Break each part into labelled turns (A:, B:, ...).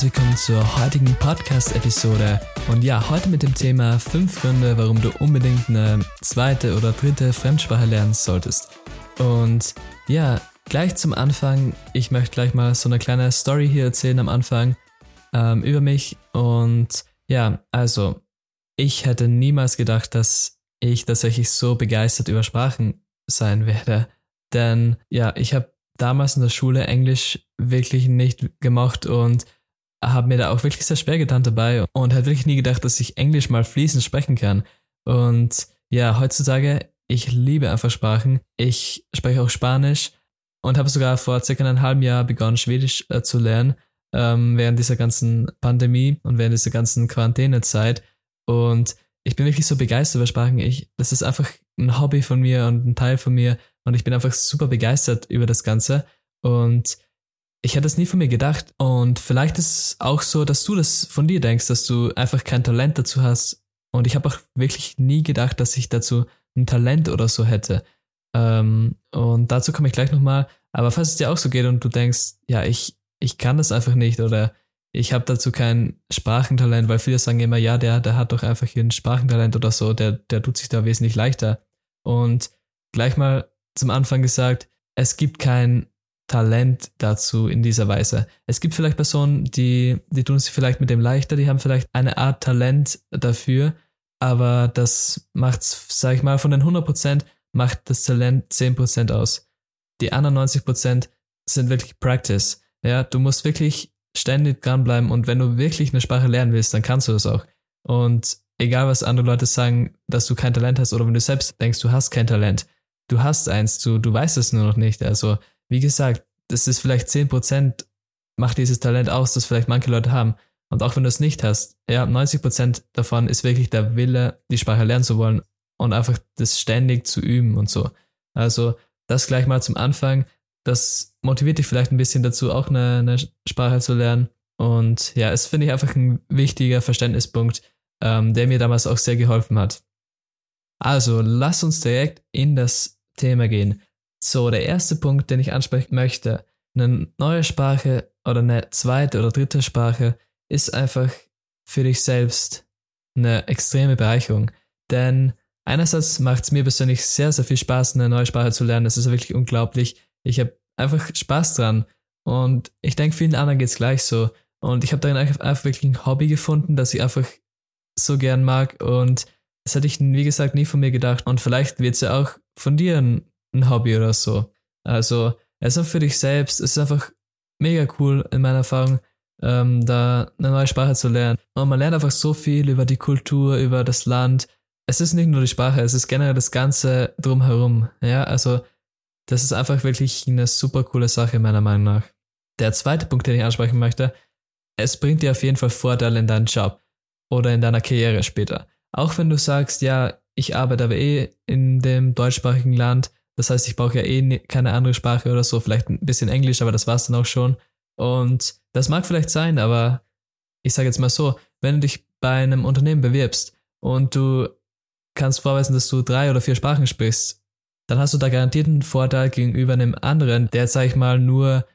A: herzlich willkommen zur heutigen Podcast-Episode. Und ja, heute mit dem Thema 5 Gründe, warum du unbedingt eine zweite oder dritte Fremdsprache lernen solltest. Und ja, gleich zum Anfang, ich möchte gleich mal so eine kleine Story hier erzählen am Anfang ähm, über mich. Und ja, also, ich hätte niemals gedacht, dass ich tatsächlich so begeistert über Sprachen sein werde. Denn ja, ich habe damals in der Schule Englisch wirklich nicht gemacht und habe mir da auch wirklich sehr schwer getan dabei und hätte wirklich nie gedacht, dass ich Englisch mal fließend sprechen kann. Und ja, heutzutage, ich liebe einfach Sprachen. Ich spreche auch Spanisch und habe sogar vor circa einem halben Jahr begonnen, Schwedisch äh, zu lernen, ähm, während dieser ganzen Pandemie und während dieser ganzen Quarantänezeit. Und ich bin wirklich so begeistert über Sprachen. Ich, das ist einfach ein Hobby von mir und ein Teil von mir und ich bin einfach super begeistert über das Ganze. Und ich hätte es nie von mir gedacht. Und vielleicht ist es auch so, dass du das von dir denkst, dass du einfach kein Talent dazu hast. Und ich habe auch wirklich nie gedacht, dass ich dazu ein Talent oder so hätte. Ähm, und dazu komme ich gleich nochmal. Aber falls es dir auch so geht und du denkst, ja, ich, ich kann das einfach nicht oder ich habe dazu kein Sprachentalent, weil viele sagen immer, ja, der, der hat doch einfach hier ein Sprachentalent oder so, der, der tut sich da wesentlich leichter. Und gleich mal zum Anfang gesagt, es gibt kein Talent dazu in dieser Weise. Es gibt vielleicht Personen, die, die tun sich vielleicht mit dem leichter, die haben vielleicht eine Art Talent dafür, aber das macht, sag ich mal, von den 100% macht das Talent 10% aus. Die anderen 90% sind wirklich Practice. Ja, du musst wirklich ständig dranbleiben und wenn du wirklich eine Sprache lernen willst, dann kannst du das auch. Und egal was andere Leute sagen, dass du kein Talent hast oder wenn du selbst denkst, du hast kein Talent, du hast eins, du, du weißt es nur noch nicht. Also, wie gesagt, das ist vielleicht 10% macht dieses Talent aus, das vielleicht manche Leute haben. Und auch wenn du es nicht hast, ja, 90% davon ist wirklich der Wille, die Sprache lernen zu wollen und einfach das ständig zu üben und so. Also, das gleich mal zum Anfang. Das motiviert dich vielleicht ein bisschen dazu, auch eine, eine Sprache zu lernen. Und ja, es finde ich einfach ein wichtiger Verständnispunkt, ähm, der mir damals auch sehr geholfen hat. Also, lass uns direkt in das Thema gehen. So, der erste Punkt, den ich ansprechen möchte, eine neue Sprache oder eine zweite oder dritte Sprache ist einfach für dich selbst eine extreme Bereicherung. Denn einerseits macht es mir persönlich sehr, sehr viel Spaß, eine neue Sprache zu lernen. Das ist wirklich unglaublich. Ich habe einfach Spaß dran. Und ich denke, vielen anderen geht es gleich so. Und ich habe darin einfach wirklich ein Hobby gefunden, das ich einfach so gern mag. Und das hätte ich, wie gesagt, nie von mir gedacht. Und vielleicht wird es ja auch von dir ein, ein, Hobby oder so. Also, es ist auch für dich selbst. Es ist einfach mega cool in meiner Erfahrung, ähm, da eine neue Sprache zu lernen. Und man lernt einfach so viel über die Kultur, über das Land. Es ist nicht nur die Sprache, es ist generell das Ganze drumherum. Ja, also, das ist einfach wirklich eine super coole Sache, meiner Meinung nach. Der zweite Punkt, den ich ansprechen möchte, es bringt dir auf jeden Fall Vorteile in deinem Job oder in deiner Karriere später. Auch wenn du sagst, ja, ich arbeite aber eh in dem deutschsprachigen Land, das heißt, ich brauche ja eh keine andere Sprache oder so, vielleicht ein bisschen Englisch, aber das war's dann auch schon. Und das mag vielleicht sein, aber ich sage jetzt mal so, wenn du dich bei einem Unternehmen bewirbst und du kannst vorweisen, dass du drei oder vier Sprachen sprichst, dann hast du da garantiert einen Vorteil gegenüber einem anderen, der, sag ich mal, nur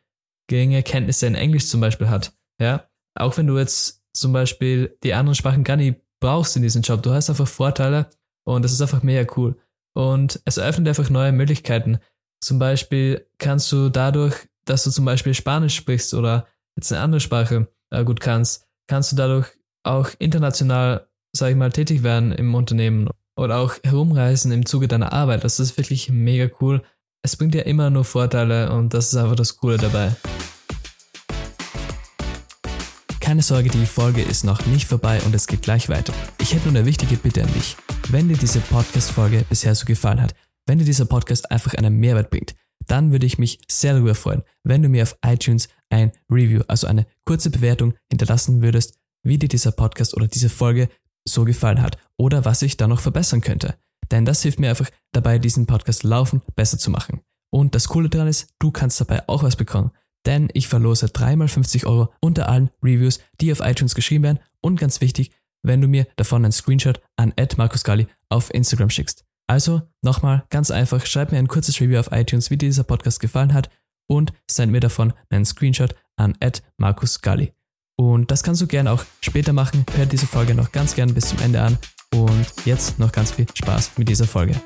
A: geringe Kenntnisse in Englisch zum Beispiel hat. Ja, auch wenn du jetzt zum Beispiel die anderen Sprachen gar nicht brauchst in diesem Job. Du hast einfach Vorteile und das ist einfach mega cool. Und es eröffnet einfach neue Möglichkeiten. Zum Beispiel kannst du dadurch, dass du zum Beispiel Spanisch sprichst oder jetzt eine andere Sprache äh, gut kannst, kannst du dadurch auch international, sag ich mal, tätig werden im Unternehmen oder auch herumreisen im Zuge deiner Arbeit. Das ist wirklich mega cool. Es bringt dir immer nur Vorteile und das ist einfach das Coole dabei. Keine Sorge, die Folge ist noch nicht vorbei und es geht gleich weiter. Ich hätte nur eine wichtige Bitte an dich. Wenn dir diese Podcast-Folge bisher so gefallen hat, wenn dir dieser Podcast einfach einen Mehrwert bringt, dann würde ich mich sehr darüber freuen, wenn du mir auf iTunes ein Review, also eine kurze Bewertung hinterlassen würdest, wie dir dieser Podcast oder diese Folge so gefallen hat oder was ich da noch verbessern könnte. Denn das hilft mir einfach dabei, diesen Podcast laufen besser zu machen. Und das Coole daran ist, du kannst dabei auch was bekommen denn ich verlose dreimal 50 Euro unter allen Reviews, die auf iTunes geschrieben werden und ganz wichtig, wenn du mir davon einen Screenshot an @markusgali auf Instagram schickst. Also nochmal ganz einfach, schreib mir ein kurzes Review auf iTunes, wie dir dieser Podcast gefallen hat und send mir davon einen Screenshot an @markusgali. Und das kannst du gerne auch später machen. Hör diese Folge noch ganz gern bis zum Ende an. Und jetzt noch ganz viel Spaß mit dieser Folge.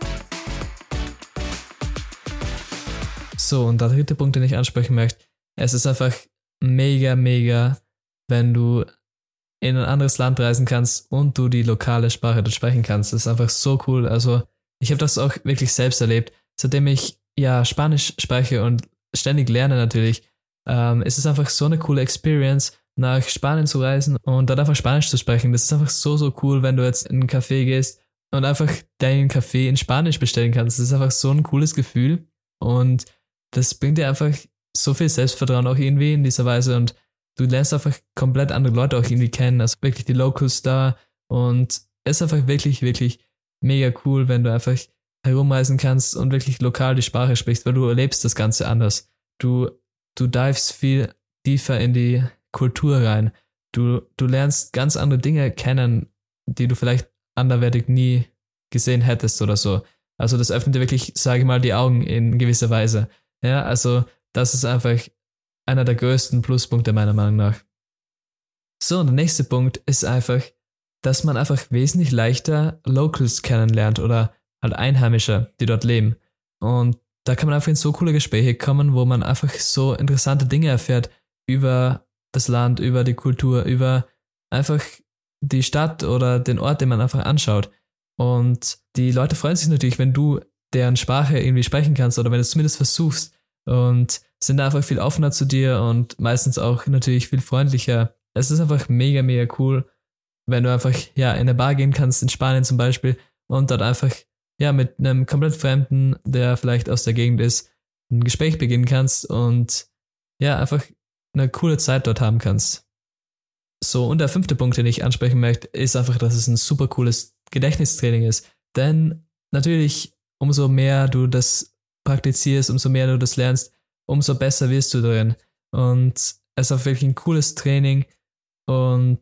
A: So, und der dritte Punkt, den ich ansprechen möchte, es ist einfach mega, mega, wenn du in ein anderes Land reisen kannst und du die lokale Sprache dort sprechen kannst. Das ist einfach so cool. Also, ich habe das auch wirklich selbst erlebt. Seitdem ich ja Spanisch spreche und ständig lerne natürlich, ähm, ist es einfach so eine coole Experience, nach Spanien zu reisen und dort einfach Spanisch zu sprechen. Das ist einfach so, so cool, wenn du jetzt in einen Café gehst und einfach deinen Kaffee in Spanisch bestellen kannst. Das ist einfach so ein cooles Gefühl und das bringt dir einfach so viel Selbstvertrauen auch irgendwie in dieser Weise und du lernst einfach komplett andere Leute auch irgendwie kennen, also wirklich die Locals da und es ist einfach wirklich, wirklich mega cool, wenn du einfach herumreisen kannst und wirklich lokal die Sprache sprichst, weil du erlebst das Ganze anders. Du, du divest viel tiefer in die Kultur rein. Du, du lernst ganz andere Dinge kennen, die du vielleicht anderweitig nie gesehen hättest oder so. Also das öffnet dir wirklich, sage ich mal, die Augen in gewisser Weise. Ja, also das ist einfach einer der größten Pluspunkte meiner Meinung nach. So, und der nächste Punkt ist einfach, dass man einfach wesentlich leichter Locals kennenlernt oder halt Einheimische, die dort leben. Und da kann man einfach in so coole Gespräche kommen, wo man einfach so interessante Dinge erfährt über das Land, über die Kultur, über einfach die Stadt oder den Ort, den man einfach anschaut. Und die Leute freuen sich natürlich, wenn du deren Sprache irgendwie sprechen kannst oder wenn du es zumindest versuchst und sind einfach viel offener zu dir und meistens auch natürlich viel freundlicher. Es ist einfach mega, mega cool, wenn du einfach ja in eine Bar gehen kannst, in Spanien zum Beispiel, und dort einfach ja mit einem komplett Fremden, der vielleicht aus der Gegend ist, ein Gespräch beginnen kannst und ja einfach eine coole Zeit dort haben kannst. So, und der fünfte Punkt, den ich ansprechen möchte, ist einfach, dass es ein super cooles Gedächtnistraining ist. Denn natürlich, umso mehr du das praktizierst, umso mehr du das lernst, umso besser wirst du darin. Und es ist auch wirklich ein cooles Training und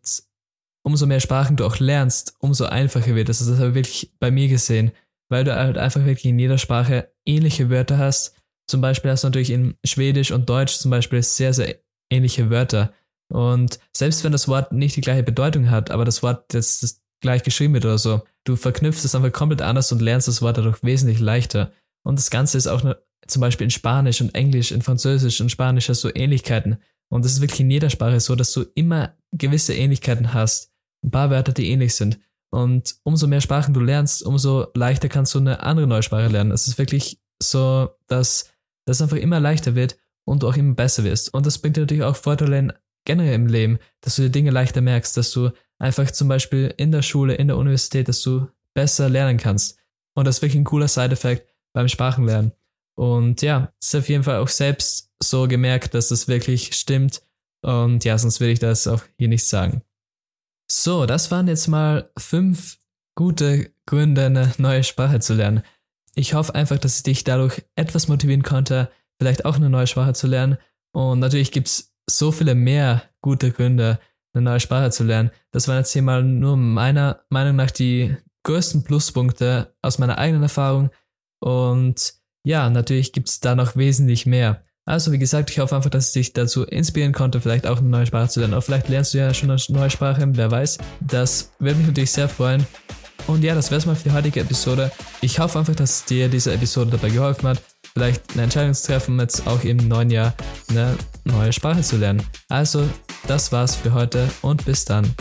A: umso mehr Sprachen du auch lernst, umso einfacher wird es. Also das habe ich wirklich bei mir gesehen, weil du halt einfach wirklich in jeder Sprache ähnliche Wörter hast. Zum Beispiel hast du natürlich in Schwedisch und Deutsch zum Beispiel sehr, sehr ähnliche Wörter. Und selbst wenn das Wort nicht die gleiche Bedeutung hat, aber das Wort jetzt das gleich geschrieben wird oder so, du verknüpfst es einfach komplett anders und lernst das Wort dadurch wesentlich leichter. Und das Ganze ist auch zum Beispiel in Spanisch und Englisch, in Französisch und Spanisch hast du Ähnlichkeiten. Und das ist wirklich in jeder Sprache so, dass du immer gewisse Ähnlichkeiten hast. Ein paar Wörter, die ähnlich sind. Und umso mehr Sprachen du lernst, umso leichter kannst du eine andere neue Sprache lernen. Es ist wirklich so, dass das einfach immer leichter wird und du auch immer besser wirst. Und das bringt dir natürlich auch Vorteile generell im Leben, dass du dir Dinge leichter merkst, dass du einfach zum Beispiel in der Schule, in der Universität, dass du besser lernen kannst. Und das ist wirklich ein cooler Side-Effekt beim Sprachenlernen. Und ja, ist auf jeden Fall auch selbst so gemerkt, dass das wirklich stimmt. Und ja, sonst würde ich das auch hier nicht sagen. So, das waren jetzt mal fünf gute Gründe, eine neue Sprache zu lernen. Ich hoffe einfach, dass ich dich dadurch etwas motivieren konnte, vielleicht auch eine neue Sprache zu lernen. Und natürlich gibt es so viele mehr gute Gründe, eine neue Sprache zu lernen. Das waren jetzt hier mal nur meiner Meinung nach die größten Pluspunkte aus meiner eigenen Erfahrung. Und ja, natürlich gibt es da noch wesentlich mehr. Also wie gesagt, ich hoffe einfach, dass ich dich dazu inspirieren konnte, vielleicht auch eine neue Sprache zu lernen. Oder vielleicht lernst du ja schon eine neue Sprache, wer weiß. Das würde mich natürlich sehr freuen. Und ja, das wäre es mal für die heutige Episode. Ich hoffe einfach, dass dir diese Episode dabei geholfen hat, vielleicht eine Entscheidung zu treffen, jetzt auch im neuen Jahr eine neue Sprache zu lernen. Also, das war's für heute und bis dann.